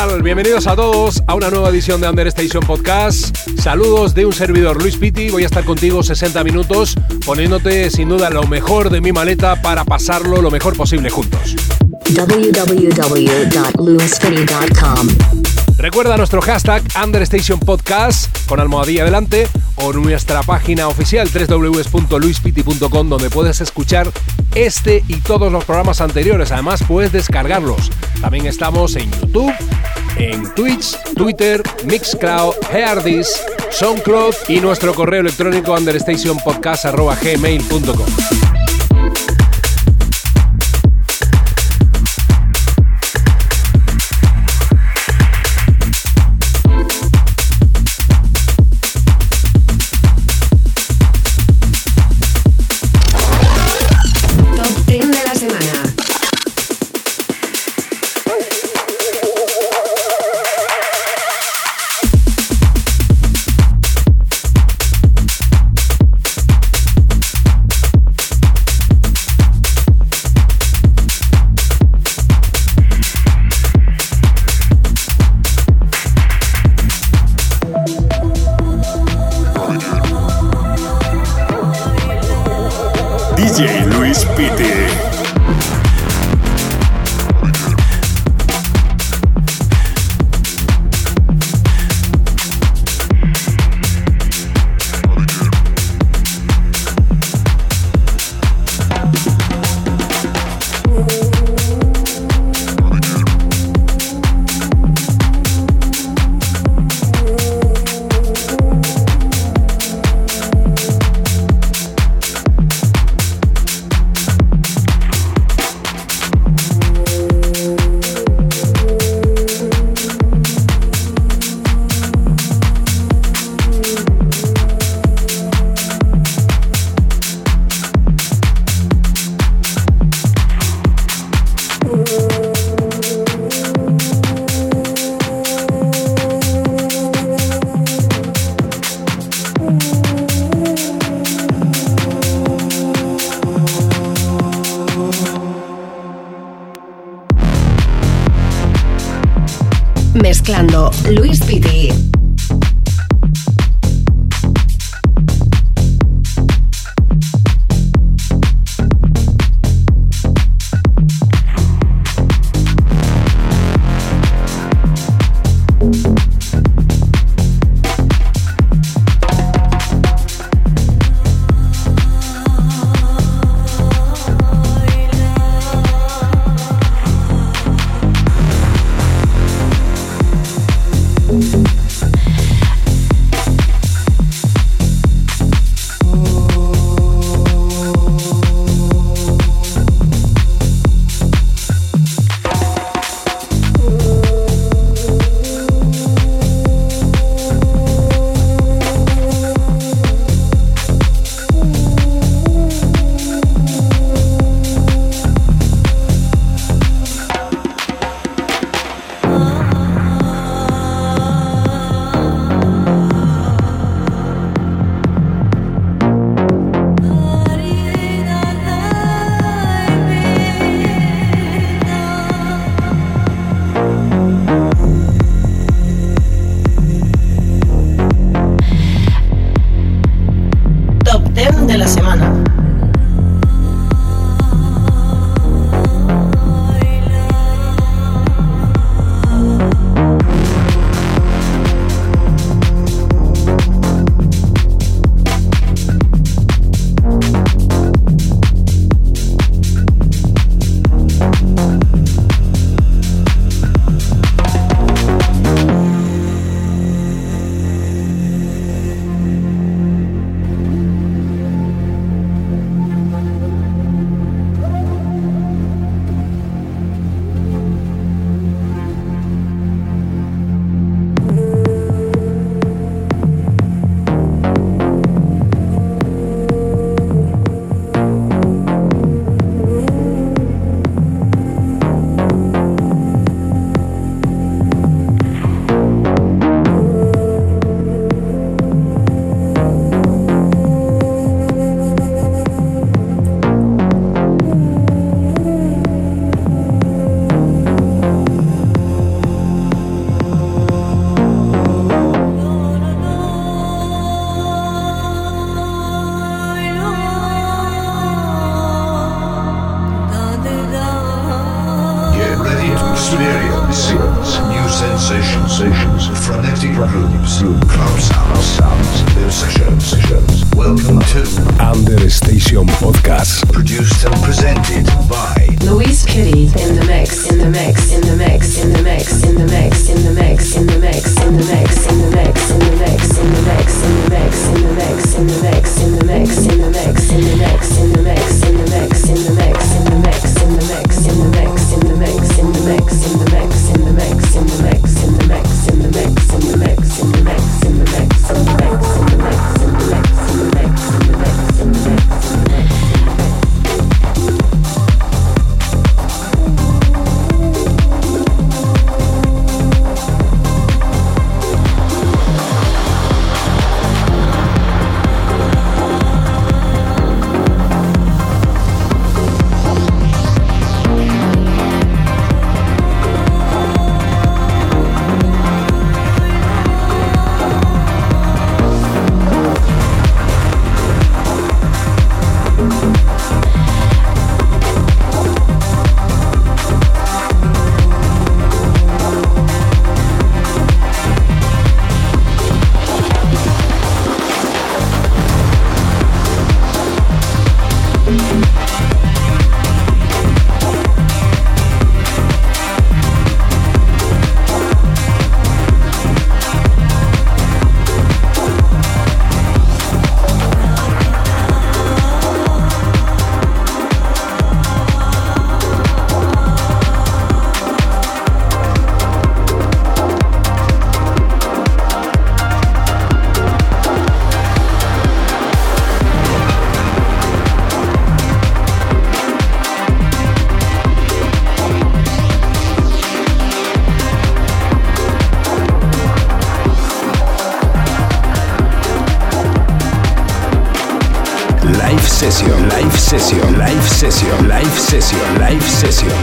Bienvenidos a todos a una nueva edición de Understation Podcast. Saludos de un servidor Luis Pitti. Voy a estar contigo 60 minutos poniéndote sin duda lo mejor de mi maleta para pasarlo lo mejor posible juntos. www.lewisfitty.com. Recuerda nuestro hashtag Understation Podcast con almohadilla delante o nuestra página oficial www.luispiti.com donde puedes escuchar este y todos los programas anteriores. Además puedes descargarlos. También estamos en YouTube, en Twitch, Twitter, Mixcloud, Heardis, SoundCloud y nuestro correo electrónico understationpodcast.gmail.com. precio.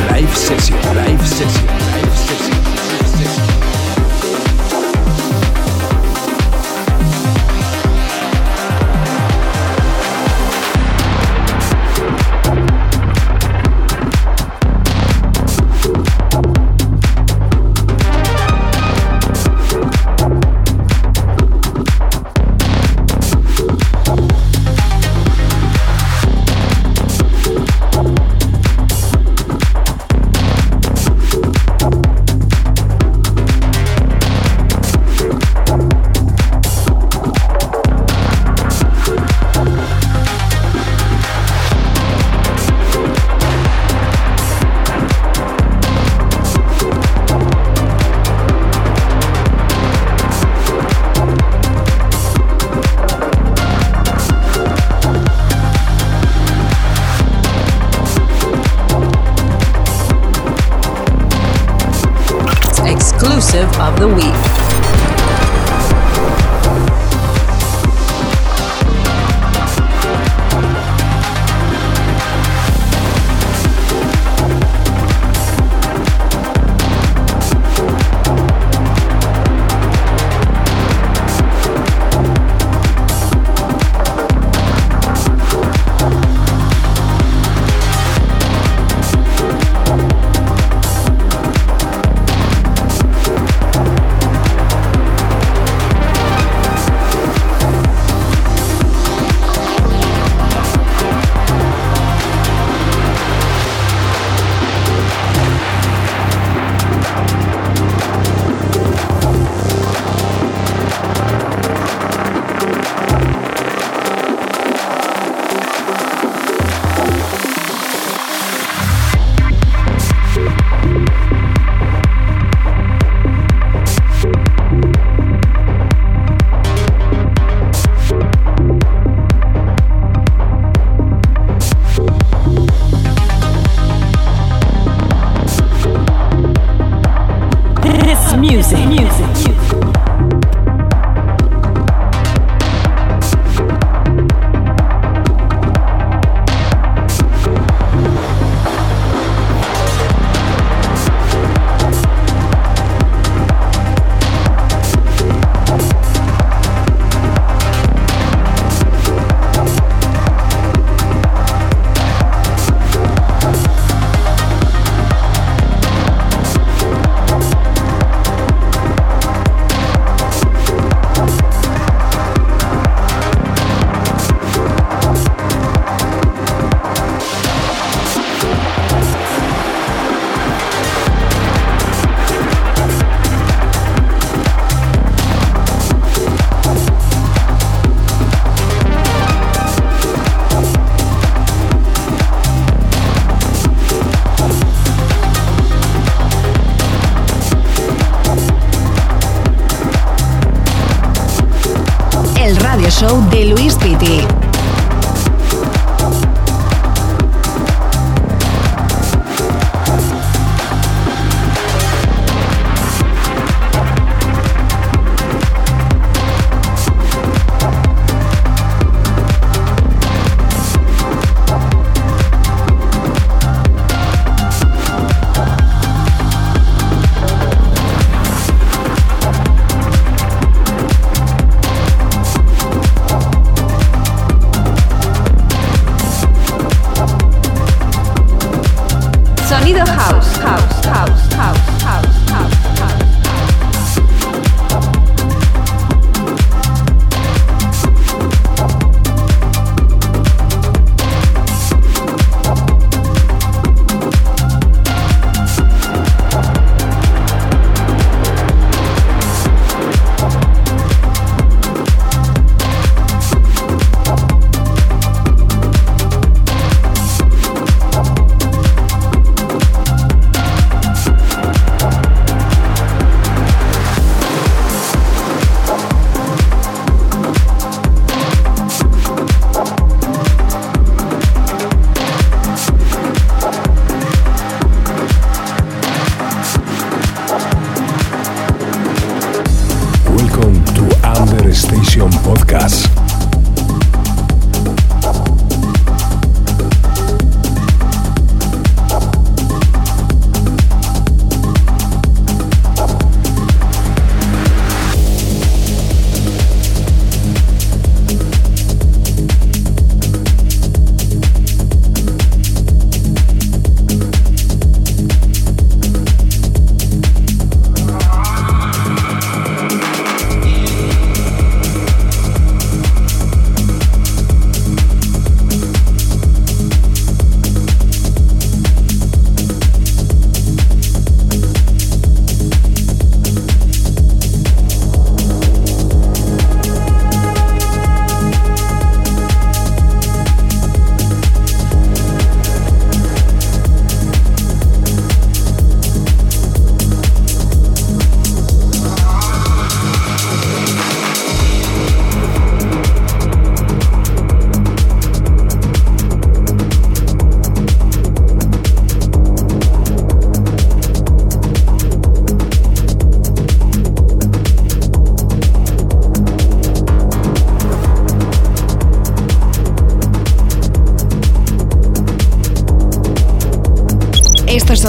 Podcast.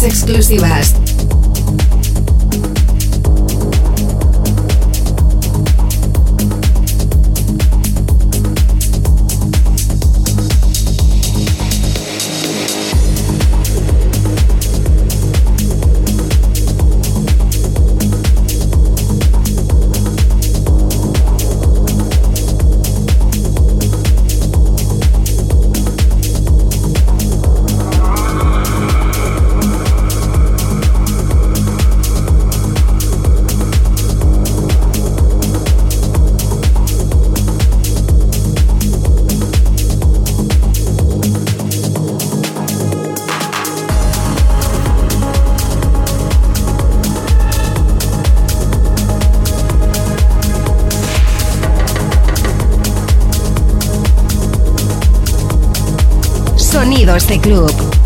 Promos Sonidos de Club.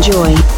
Enjoy.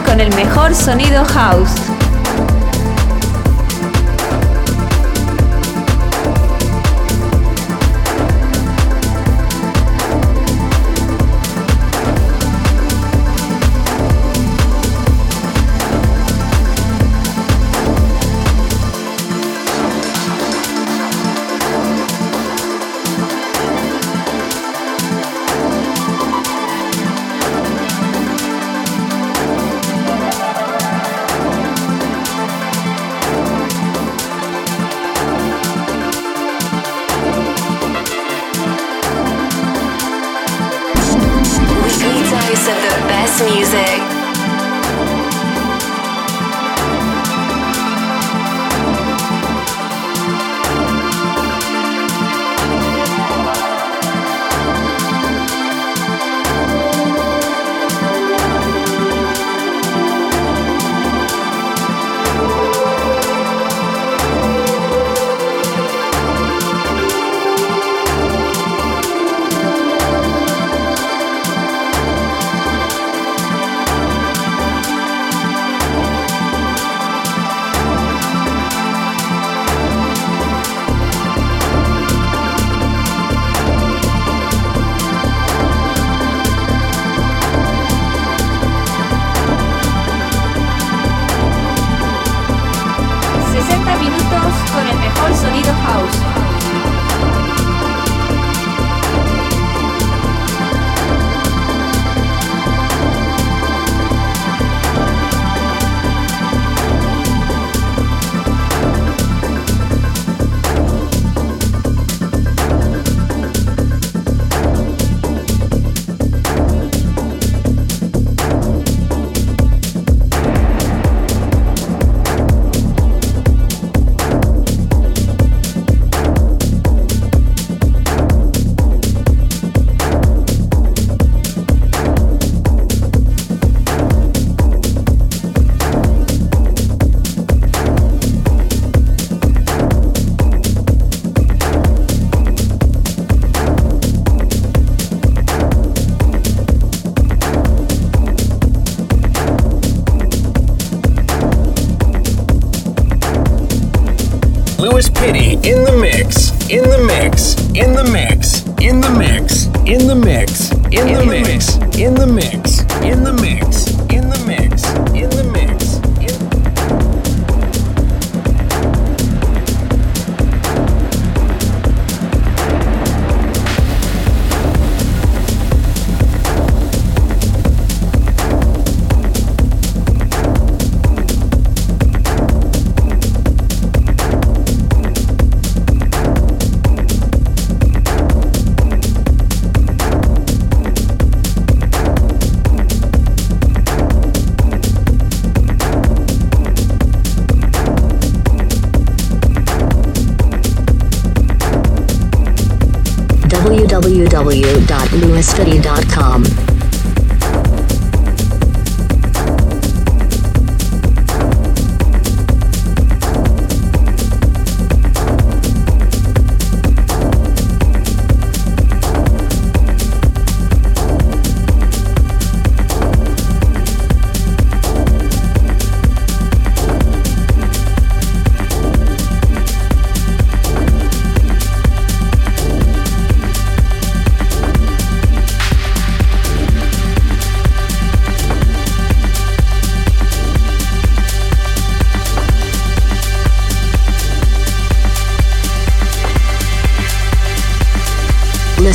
Con el mejor sonido house.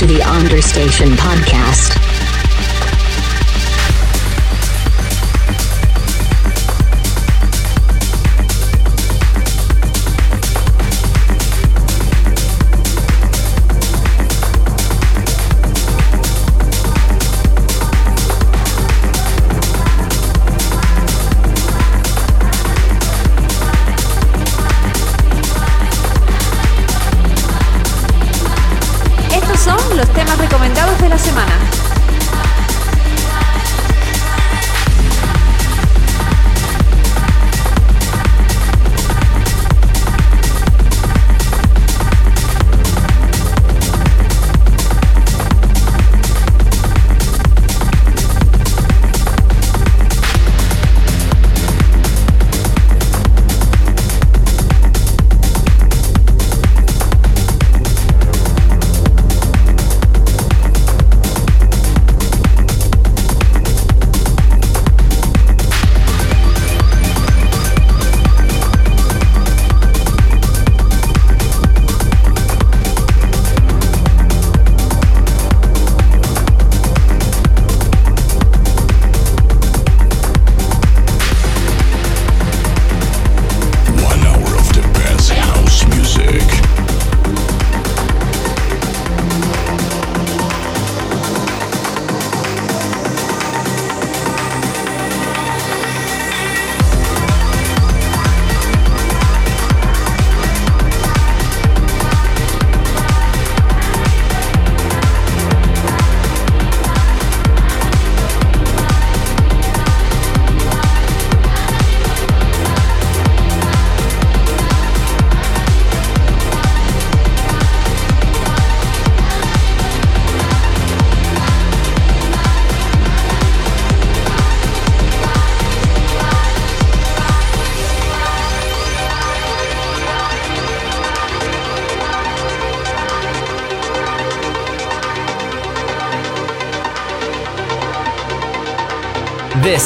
To the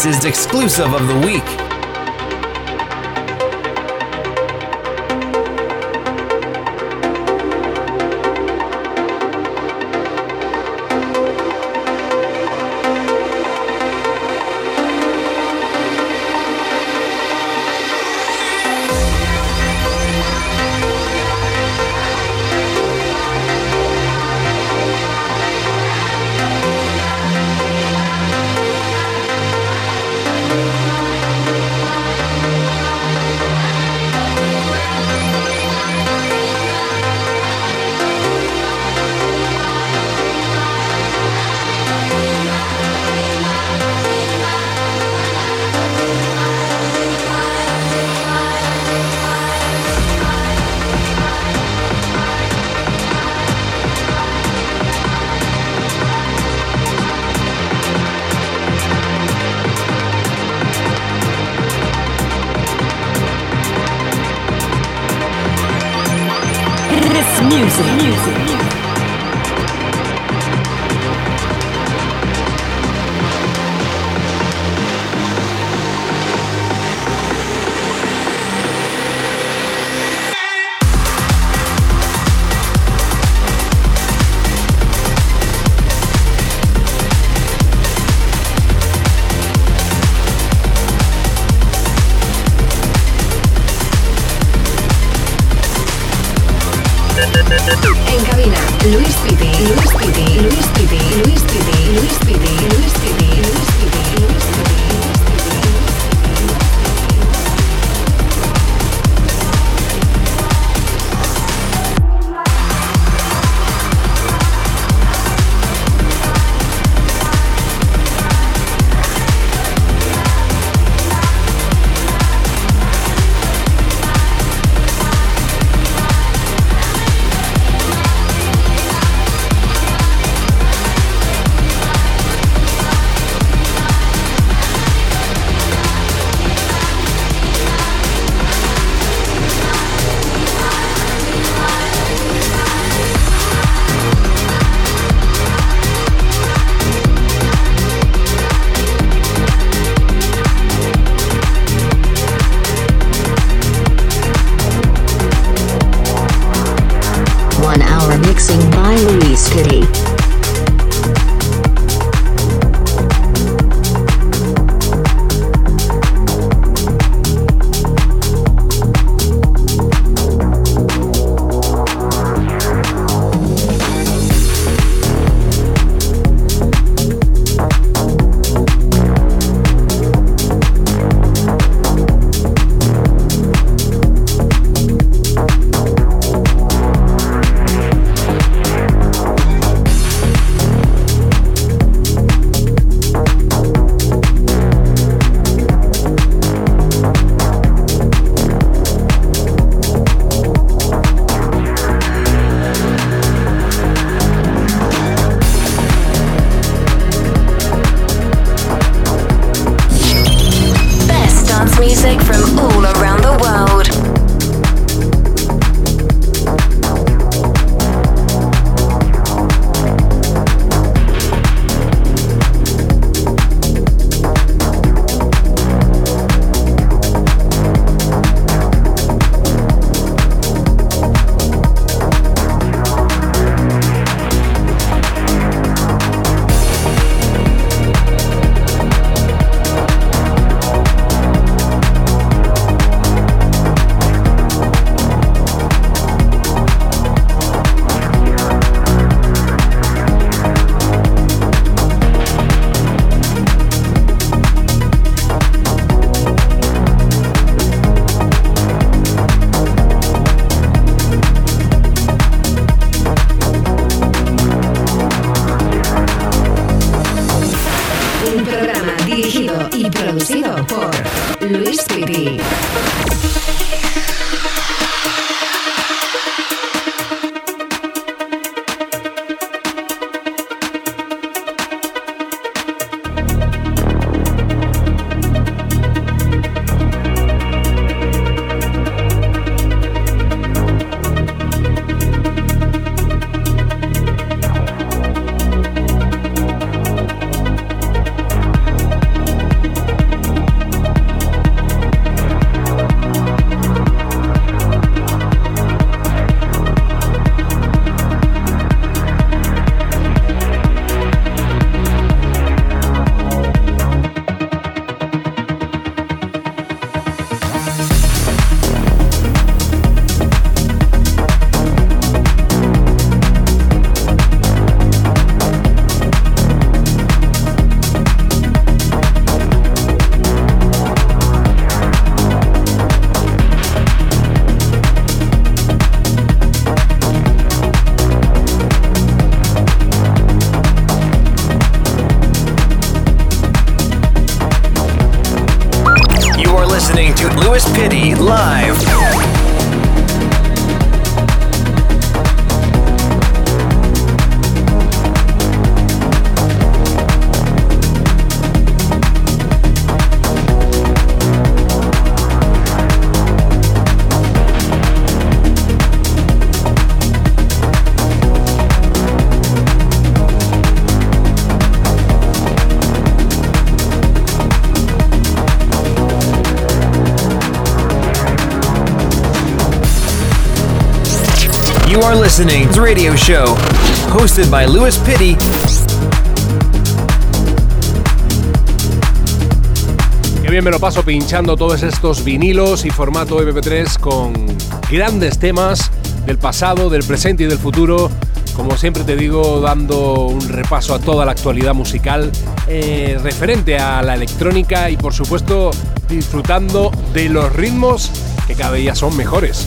Is exclusive of the week. Are listening to Radio Show, hosted by Louis Pitty. Qué bien me lo paso pinchando todos estos vinilos y formato MP3 con grandes temas del pasado, del presente y del futuro. Como siempre te digo, dando un repaso a toda la actualidad musical eh, referente a la electrónica y por supuesto disfrutando de los ritmos que cada día son mejores.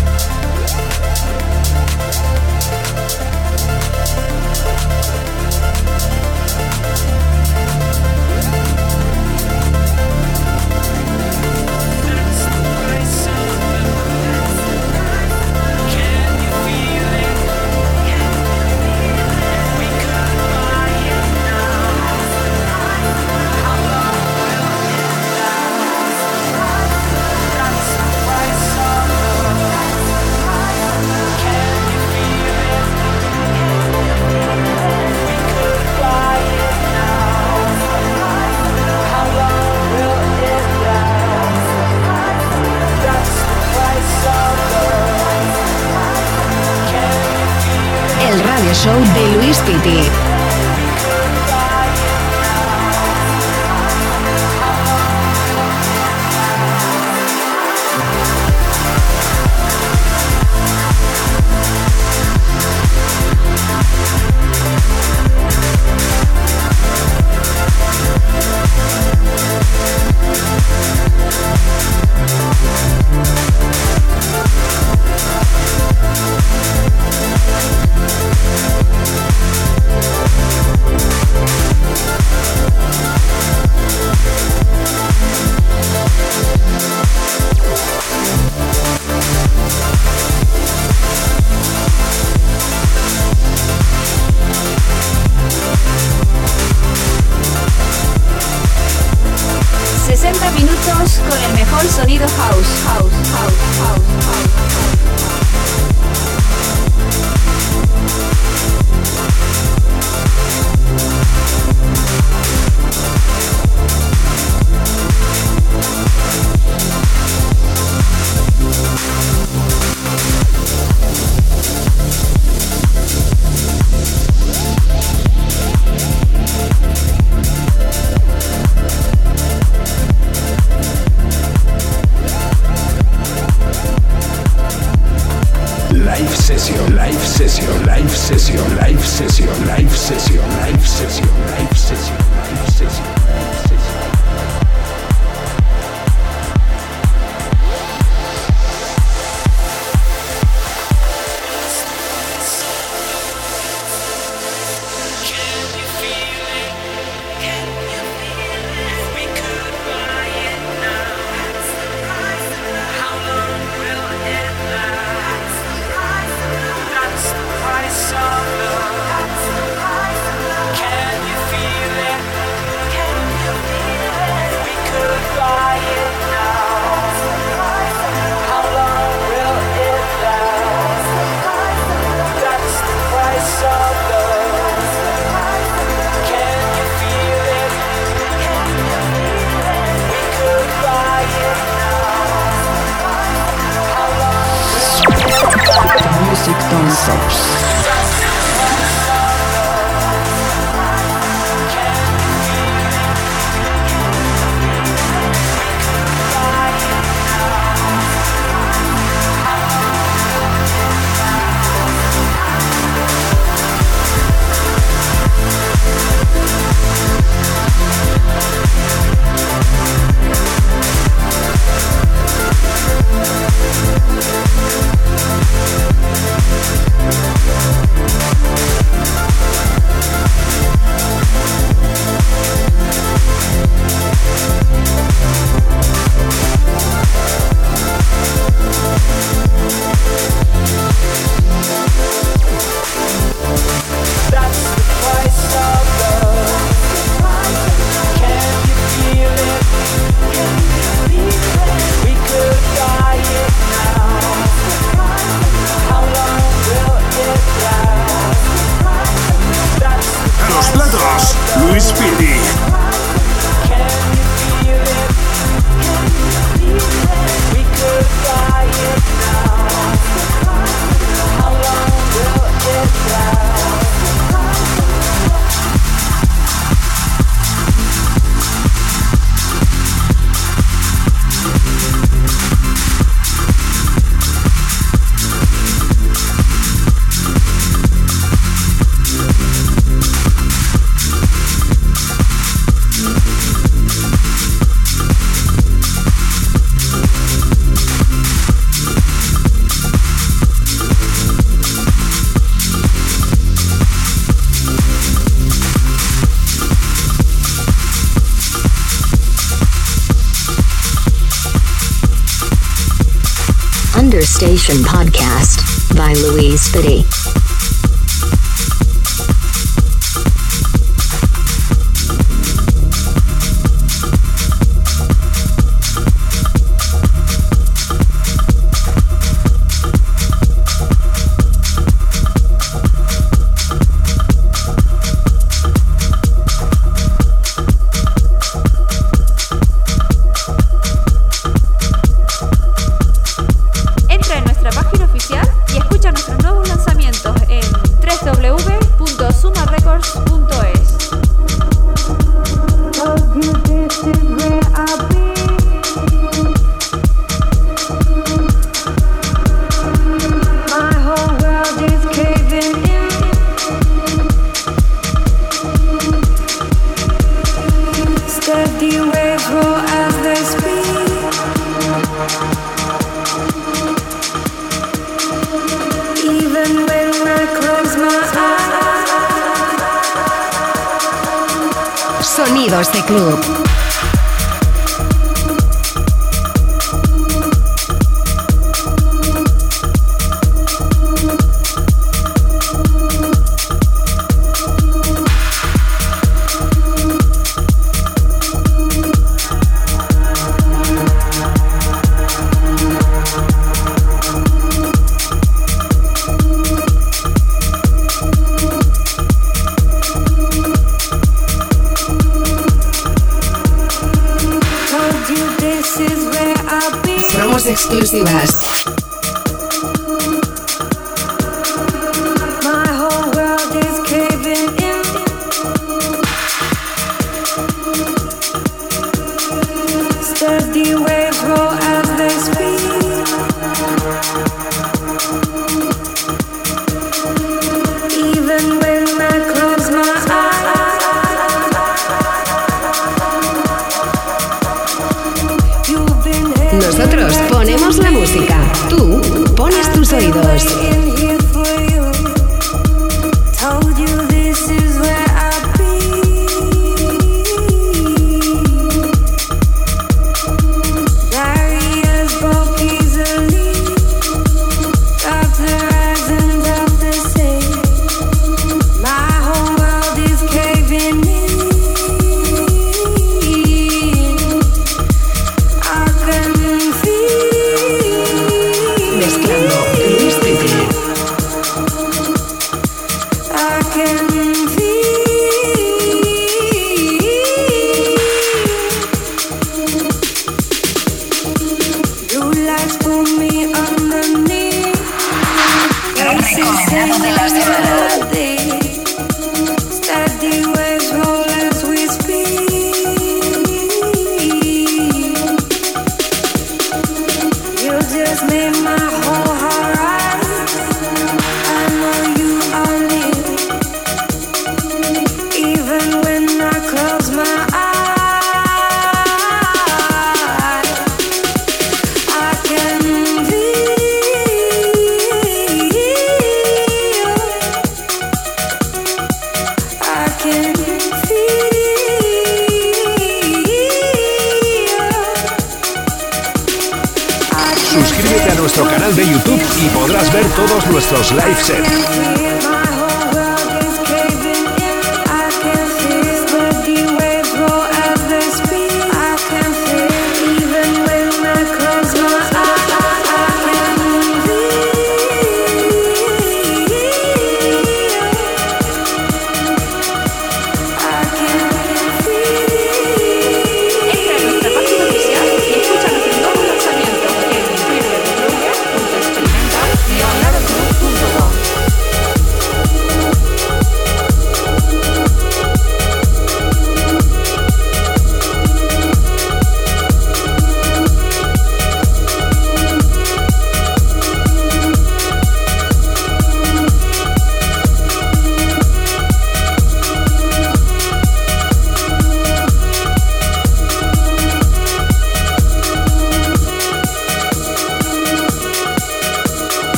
Understation Podcast by Louise Spitty.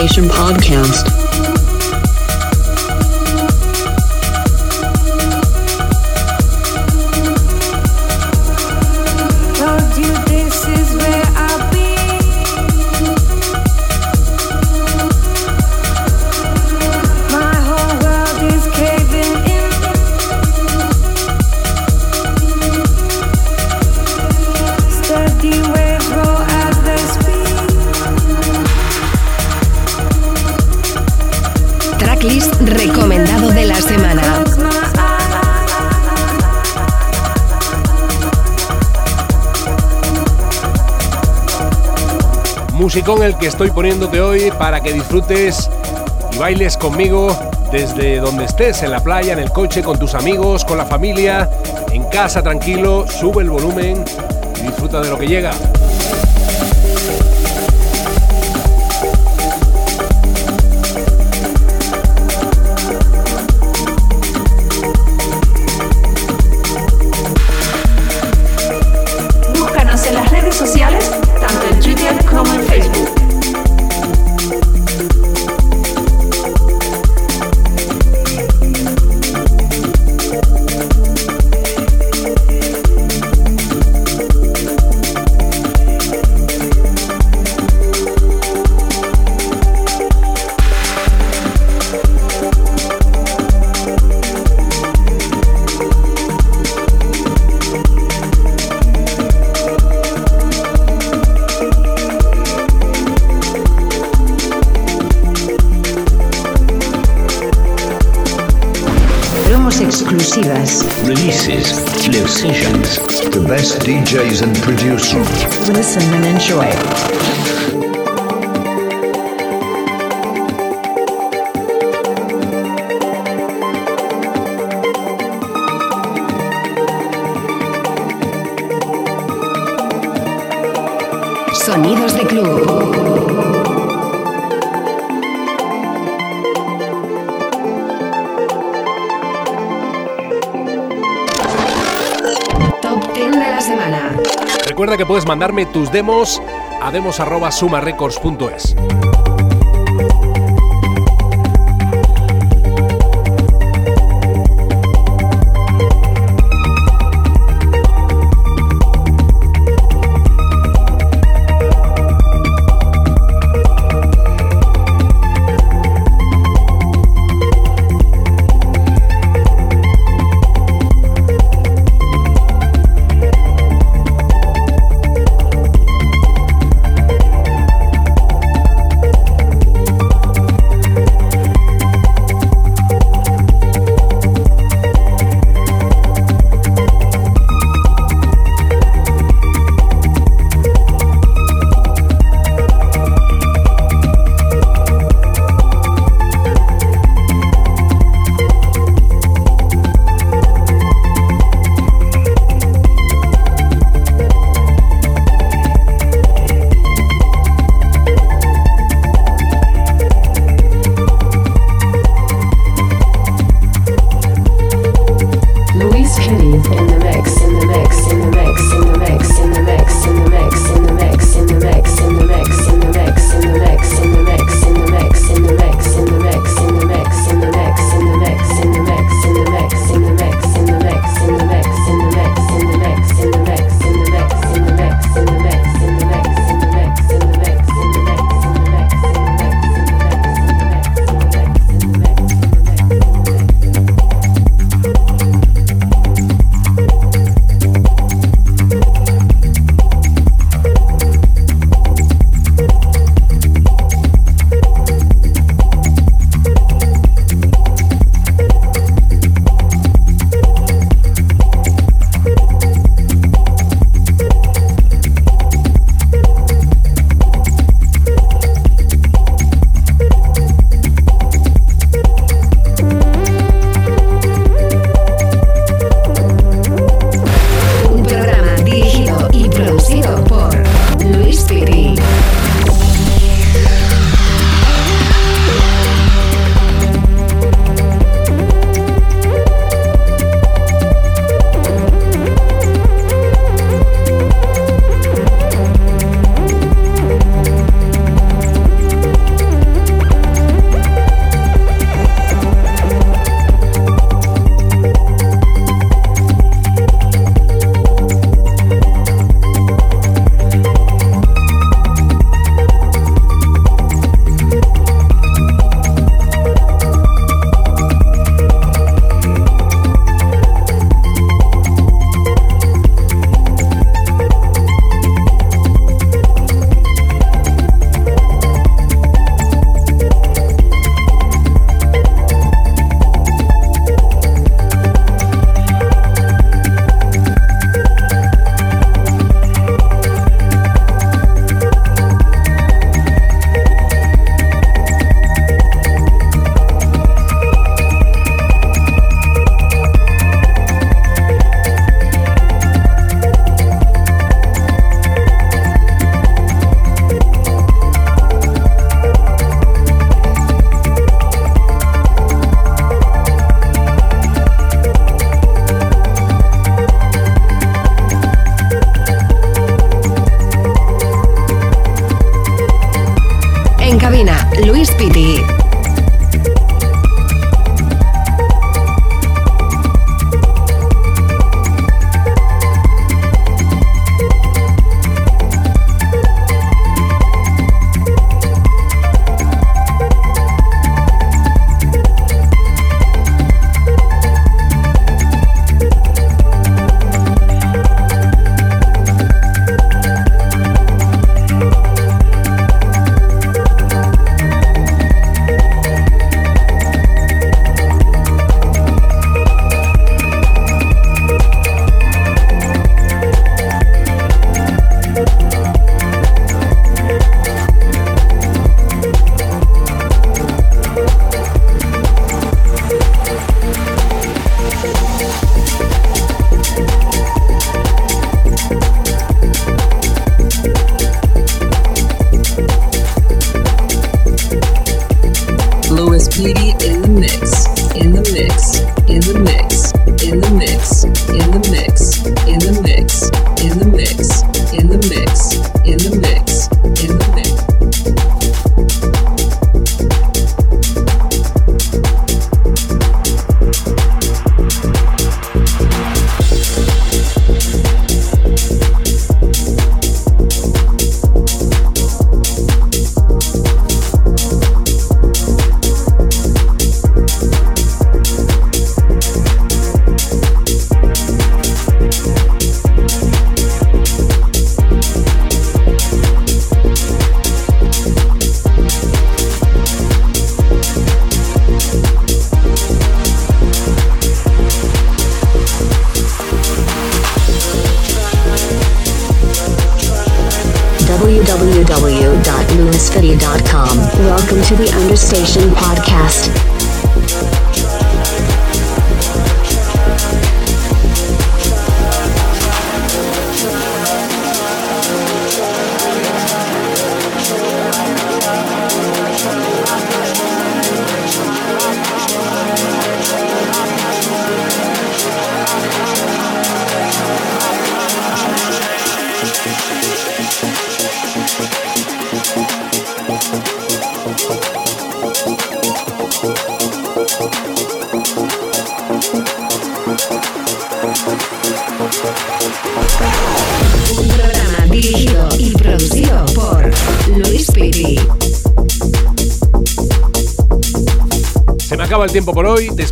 Station Podcast. Musicón el que estoy poniéndote hoy para que disfrutes y bailes conmigo desde donde estés, en la playa, en el coche, con tus amigos, con la familia, en casa tranquilo, sube el volumen y disfruta de lo que llega. Enjoy. Que puedes mandarme tus demos a demos.sumarecords.es.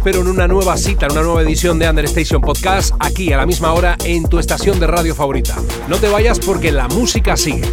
espero en una nueva cita, en una nueva edición de Understation Podcast, aquí a la misma hora en tu estación de radio favorita. No te vayas porque la música sigue.